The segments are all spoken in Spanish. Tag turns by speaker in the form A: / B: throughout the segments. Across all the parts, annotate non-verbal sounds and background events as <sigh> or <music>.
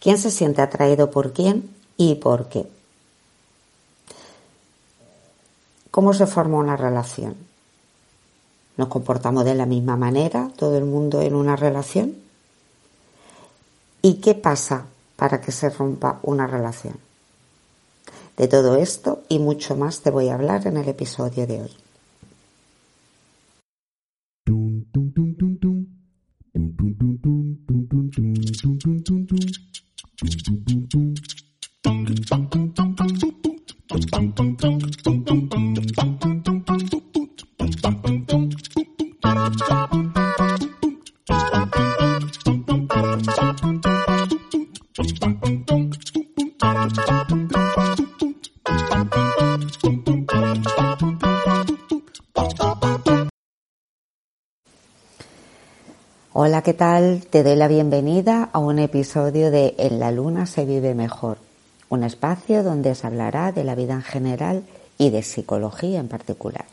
A: ¿Quién se siente atraído por quién y por qué? ¿Cómo se forma una relación? ¿Nos comportamos de la misma manera todo el mundo en una relación? ¿Y qué pasa para que se rompa una relación? De todo esto y mucho más te voy a hablar en el episodio de hoy. Hola, ¿qué tal? Te doy la bienvenida a un episodio de En la Luna se vive mejor, un espacio donde se hablará de la vida en general y de psicología en particular.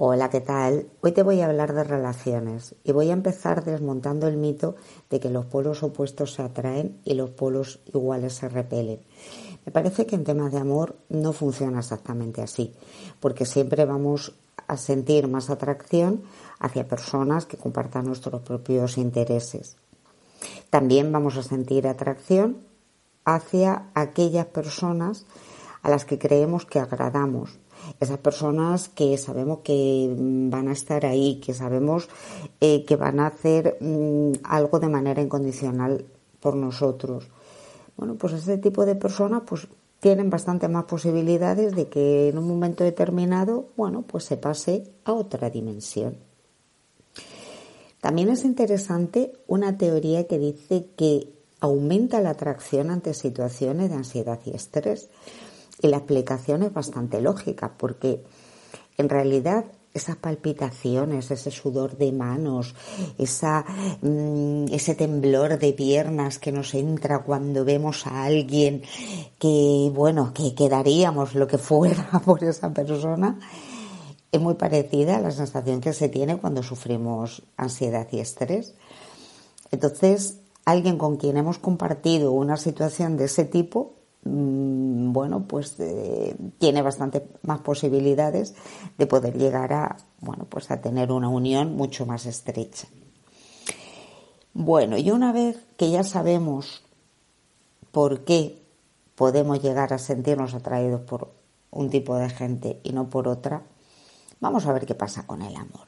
A: Hola, ¿qué tal? Hoy te voy a hablar de relaciones y voy a empezar desmontando el mito de que los polos opuestos se atraen y los polos iguales se repelen. Me parece que en temas de amor no funciona exactamente así, porque siempre vamos a sentir más atracción hacia personas que compartan nuestros propios intereses. También vamos a sentir atracción hacia aquellas personas a las que creemos que agradamos, esas personas que sabemos que van a estar ahí, que sabemos eh, que van a hacer mm, algo de manera incondicional por nosotros. Bueno, pues este tipo de personas pues tienen bastante más posibilidades de que en un momento determinado, bueno, pues se pase a otra dimensión. También es interesante una teoría que dice que aumenta la atracción ante situaciones de ansiedad y estrés. Y la explicación es bastante lógica, porque en realidad esas palpitaciones, ese sudor de manos, esa, mm, ese temblor de piernas que nos entra cuando vemos a alguien que, bueno, que quedaríamos lo que fuera <laughs> por esa persona, es muy parecida a la sensación que se tiene cuando sufrimos ansiedad y estrés. Entonces, alguien con quien hemos compartido una situación de ese tipo bueno, pues tiene bastante más posibilidades de poder llegar a, bueno, pues a tener una unión mucho más estrecha. Bueno, y una vez que ya sabemos por qué podemos llegar a sentirnos atraídos por un tipo de gente y no por otra, vamos a ver qué pasa con el amor.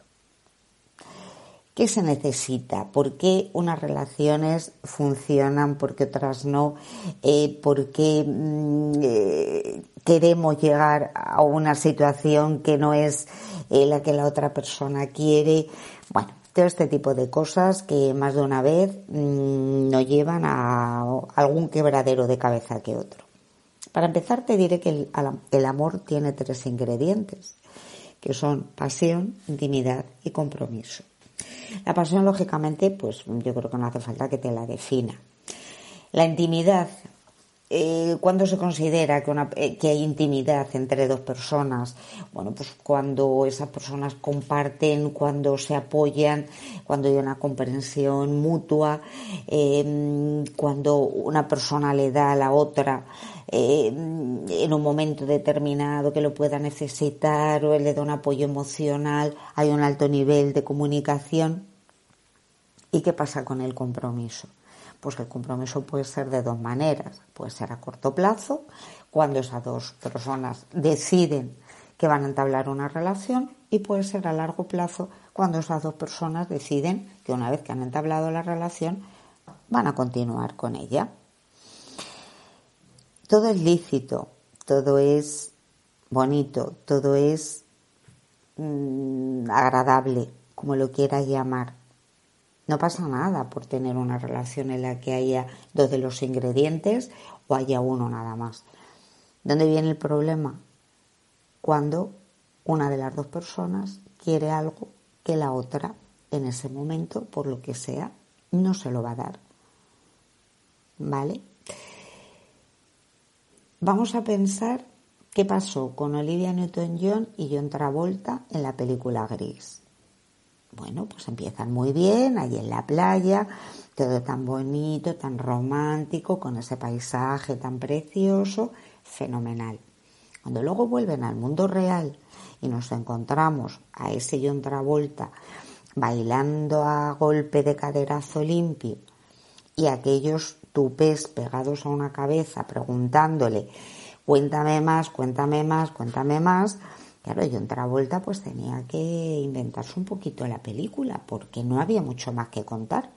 A: ¿Qué se necesita? ¿Por qué unas relaciones funcionan, por qué otras no? Eh, ¿Por qué mm, eh, queremos llegar a una situación que no es eh, la que la otra persona quiere? Bueno, todo este tipo de cosas que más de una vez mm, nos llevan a algún quebradero de cabeza que otro. Para empezar te diré que el amor tiene tres ingredientes, que son pasión, intimidad y compromiso. La pasión, lógicamente, pues yo creo que no hace falta que te la defina. La intimidad, eh, ¿Cuándo se considera que, eh, que, hay intimidad entre dos personas? Bueno, pues cuando esas personas comparten, cuando se apoyan, cuando hay una comprensión mutua, eh, cuando una persona le da a la otra en un momento determinado que lo pueda necesitar o él le da un apoyo emocional, hay un alto nivel de comunicación. ¿Y qué pasa con el compromiso? Pues el compromiso puede ser de dos maneras. Puede ser a corto plazo, cuando esas dos personas deciden que van a entablar una relación, y puede ser a largo plazo, cuando esas dos personas deciden que una vez que han entablado la relación, van a continuar con ella. Todo es lícito, todo es bonito, todo es mm, agradable, como lo quieras llamar. No pasa nada por tener una relación en la que haya dos de los ingredientes o haya uno nada más. ¿Dónde viene el problema? Cuando una de las dos personas quiere algo que la otra en ese momento, por lo que sea, no se lo va a dar. ¿Vale? Vamos a pensar qué pasó con Olivia Newton-John y John Travolta en la película Gris. Bueno, pues empiezan muy bien, ahí en la playa, todo tan bonito, tan romántico, con ese paisaje tan precioso, fenomenal. Cuando luego vuelven al mundo real y nos encontramos a ese John Travolta bailando a golpe de caderazo limpio y aquellos tupés pegados a una cabeza preguntándole cuéntame más, cuéntame más, cuéntame más, claro, John Travolta pues tenía que inventarse un poquito la película porque no había mucho más que contar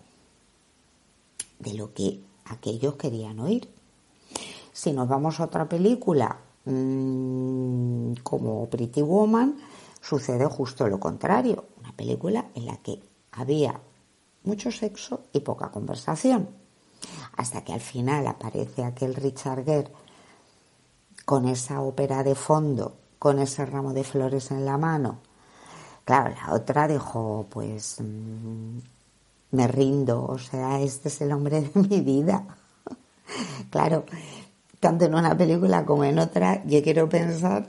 A: de lo que aquellos querían oír. Si nos vamos a otra película Mm, como Pretty Woman, sucede justo lo contrario. Una película en la que había mucho sexo y poca conversación. Hasta que al final aparece aquel Richard Gere con esa ópera de fondo, con ese ramo de flores en la mano. Claro, la otra dijo, pues mm, me rindo, o sea, este es el hombre de mi vida. <laughs> claro, tanto en una película como en otra, yo quiero pensar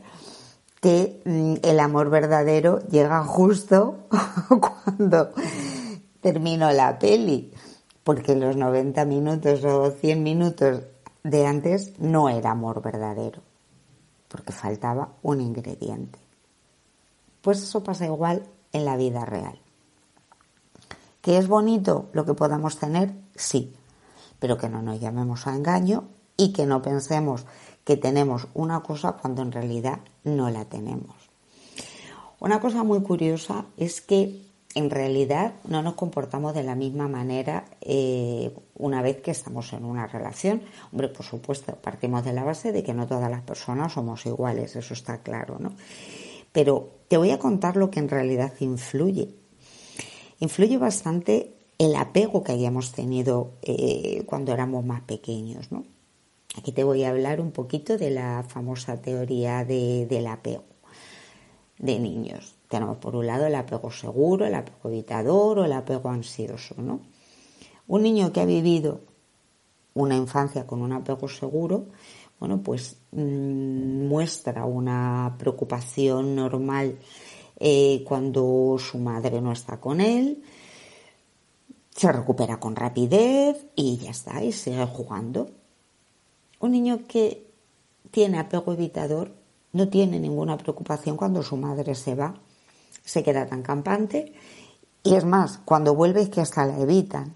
A: que mm, el amor verdadero llega justo <laughs> cuando termino la peli, porque los 90 minutos o 100 minutos de antes no era amor verdadero, porque faltaba un ingrediente. Pues eso pasa igual en la vida real. ¿Que es bonito lo que podamos tener? Sí, pero que no nos llamemos a engaño y que no pensemos que tenemos una cosa cuando en realidad no la tenemos. Una cosa muy curiosa es que en realidad no nos comportamos de la misma manera eh, una vez que estamos en una relación. Hombre, por supuesto, partimos de la base de que no todas las personas somos iguales, eso está claro, ¿no? Pero te voy a contar lo que en realidad influye. Influye bastante el apego que hayamos tenido eh, cuando éramos más pequeños, ¿no? Aquí te voy a hablar un poquito de la famosa teoría del apego de niños. Tenemos por un lado el apego seguro, el apego evitador o el apego ansioso, ¿no? Un niño que ha vivido una infancia con un apego seguro, bueno, pues mm, muestra una preocupación normal eh, cuando su madre no está con él, se recupera con rapidez y ya está, y sigue jugando. Un niño que tiene apego evitador no tiene ninguna preocupación cuando su madre se va, se queda tan campante y es más, cuando vuelve que hasta la evitan.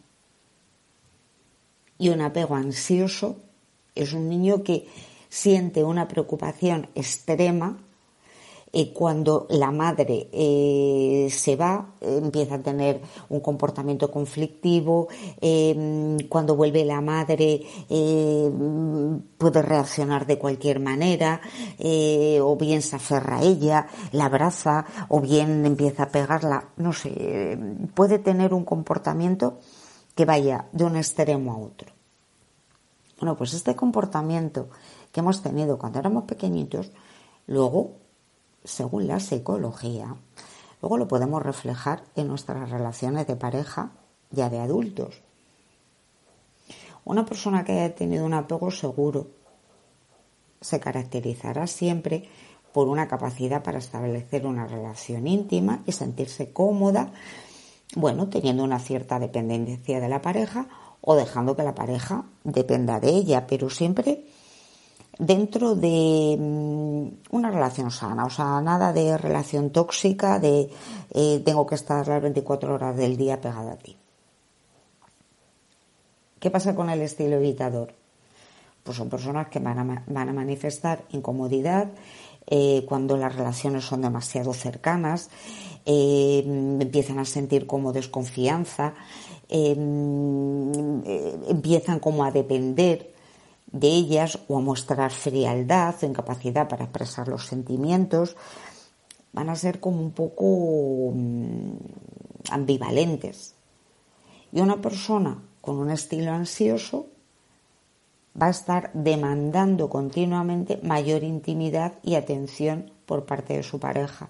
A: Y un apego ansioso es un niño que siente una preocupación extrema cuando la madre eh, se va, empieza a tener un comportamiento conflictivo, em, cuando vuelve la madre em, puede reaccionar de cualquier manera, eh, o bien se aferra a ella, la abraza, o bien empieza a pegarla, no sé, puede tener un comportamiento que vaya de un extremo a otro. Bueno, pues este comportamiento que hemos tenido cuando éramos pequeñitos, luego según la psicología, luego lo podemos reflejar en nuestras relaciones de pareja ya de adultos. Una persona que haya tenido un apego seguro se caracterizará siempre por una capacidad para establecer una relación íntima y sentirse cómoda, bueno, teniendo una cierta dependencia de la pareja o dejando que la pareja dependa de ella, pero siempre dentro de mm, una relación sana, o sea, nada de relación tóxica, de eh, tengo que estar las 24 horas del día pegada a ti. ¿Qué pasa con el estilo evitador? Pues son personas que van a, manifestar incomodidad eh, cuando las relaciones son demasiado cercanas, eh, empiezan a sentir como desconfianza, empiezan como a depender de ellas o a mostrar frialdad o incapacidad para expresar los sentimientos. van a ser como un poco mm, ambivalentes. Y una persona con un estilo ansioso va a estar demandando continuamente mayor intimidad y atención por parte de su pareja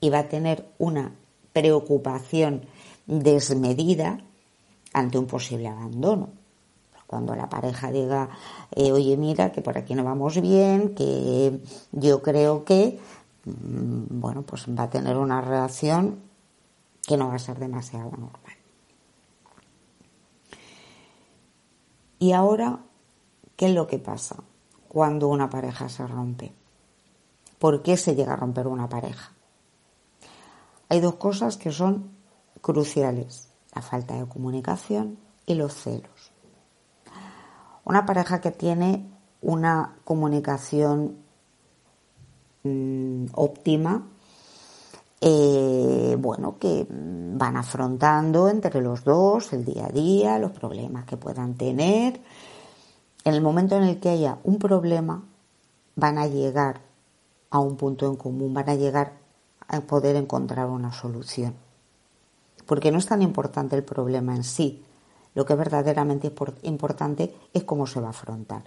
A: y va a tener una preocupación desmedida ante un posible abandono. Cuando la pareja diga, eh, oye, mira, que por aquí no vamos bien, que yo creo que, mm, bueno, pues va a tener una reacción que no va a ser demasiado normal. Y ahora, ¿qué es lo que pasa cuando una pareja se rompe? ¿Por qué se llega a romper una pareja? Hay dos cosas que son cruciales, la falta de comunicación y los celos. Una pareja que tiene una comunicación mm, óptima, eh, bueno, que van afrontando entre los dos el día a día, los problemas que puedan tener. En el momento en el que haya un problema, van a llegar a un punto en común, van a llegar a poder encontrar una solución. Porque no es tan importante el problema en sí, lo que verdaderamente es importante es cómo se va a afrontar.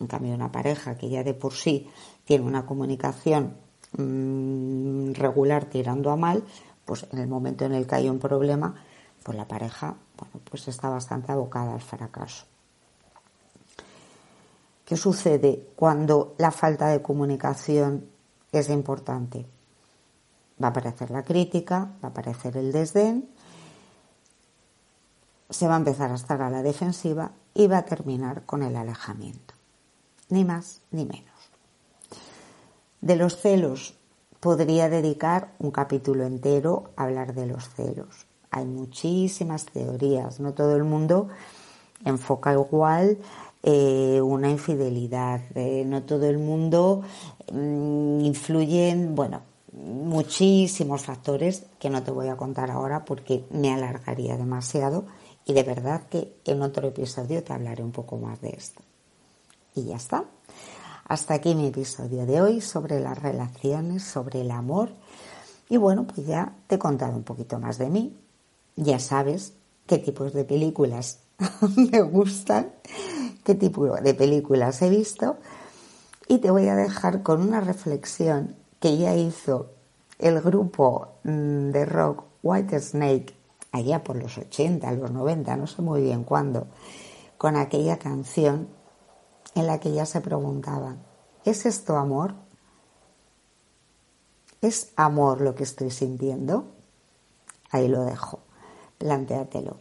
A: En cambio, una pareja que ya de por sí tiene una comunicación mm, regular tirando a mal, pues en el momento en el que hay un problema, pues la pareja, bueno, pues está bastante abocada al fracaso. ¿Qué sucede cuando la falta de comunicación es importante? Va a aparecer la crítica, va a aparecer el desdén se va a empezar a estar a la defensiva y va a terminar con el alejamiento. Ni más ni menos. De los celos podría dedicar un capítulo entero a hablar de los celos. Hay muchísimas teorías, no todo el mundo enfoca igual eh, una infidelidad, eh, no todo el mundo mm, influye en, bueno, muchísimos factores que no te voy a contar ahora porque me alargaría demasiado y de verdad que en otro episodio te hablaré un poco más de esto. Y ya está. Hasta aquí mi episodio de hoy sobre las relaciones, sobre el amor. Y bueno, pues ya te he contado un poquito más de mí. Ya sabes qué tipos de películas <laughs> me gustan, qué tipo de películas he visto. Y te voy a dejar con una reflexión que ya hizo el grupo mm, de rock White Snake allá por los 80, los 90, no sé muy bien cuándo, con aquella canción en la que ya se preguntaban, ¿es esto amor? ¿Es amor lo que estoy sintiendo? Ahí lo dejo, plantéatelo.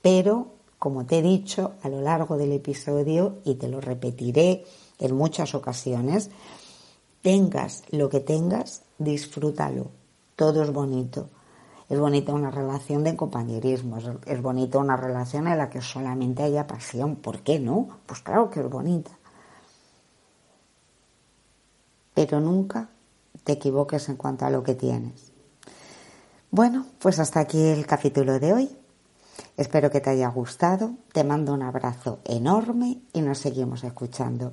A: Pero, como te he dicho a lo largo del episodio, y te lo repetiré en muchas ocasiones, tengas lo que tengas, disfrútalo. Todo es bonito es bonita una relación de compañerismo, es, bonita una relación en la que solamente haya pasión. ¿Por qué no? Pues claro que es bonita. Pero nunca te equivoques en cuanto a lo que tienes. Bueno, pues hasta aquí el capítulo de hoy. Espero que te haya gustado. Te mando un abrazo enorme y nos seguimos escuchando.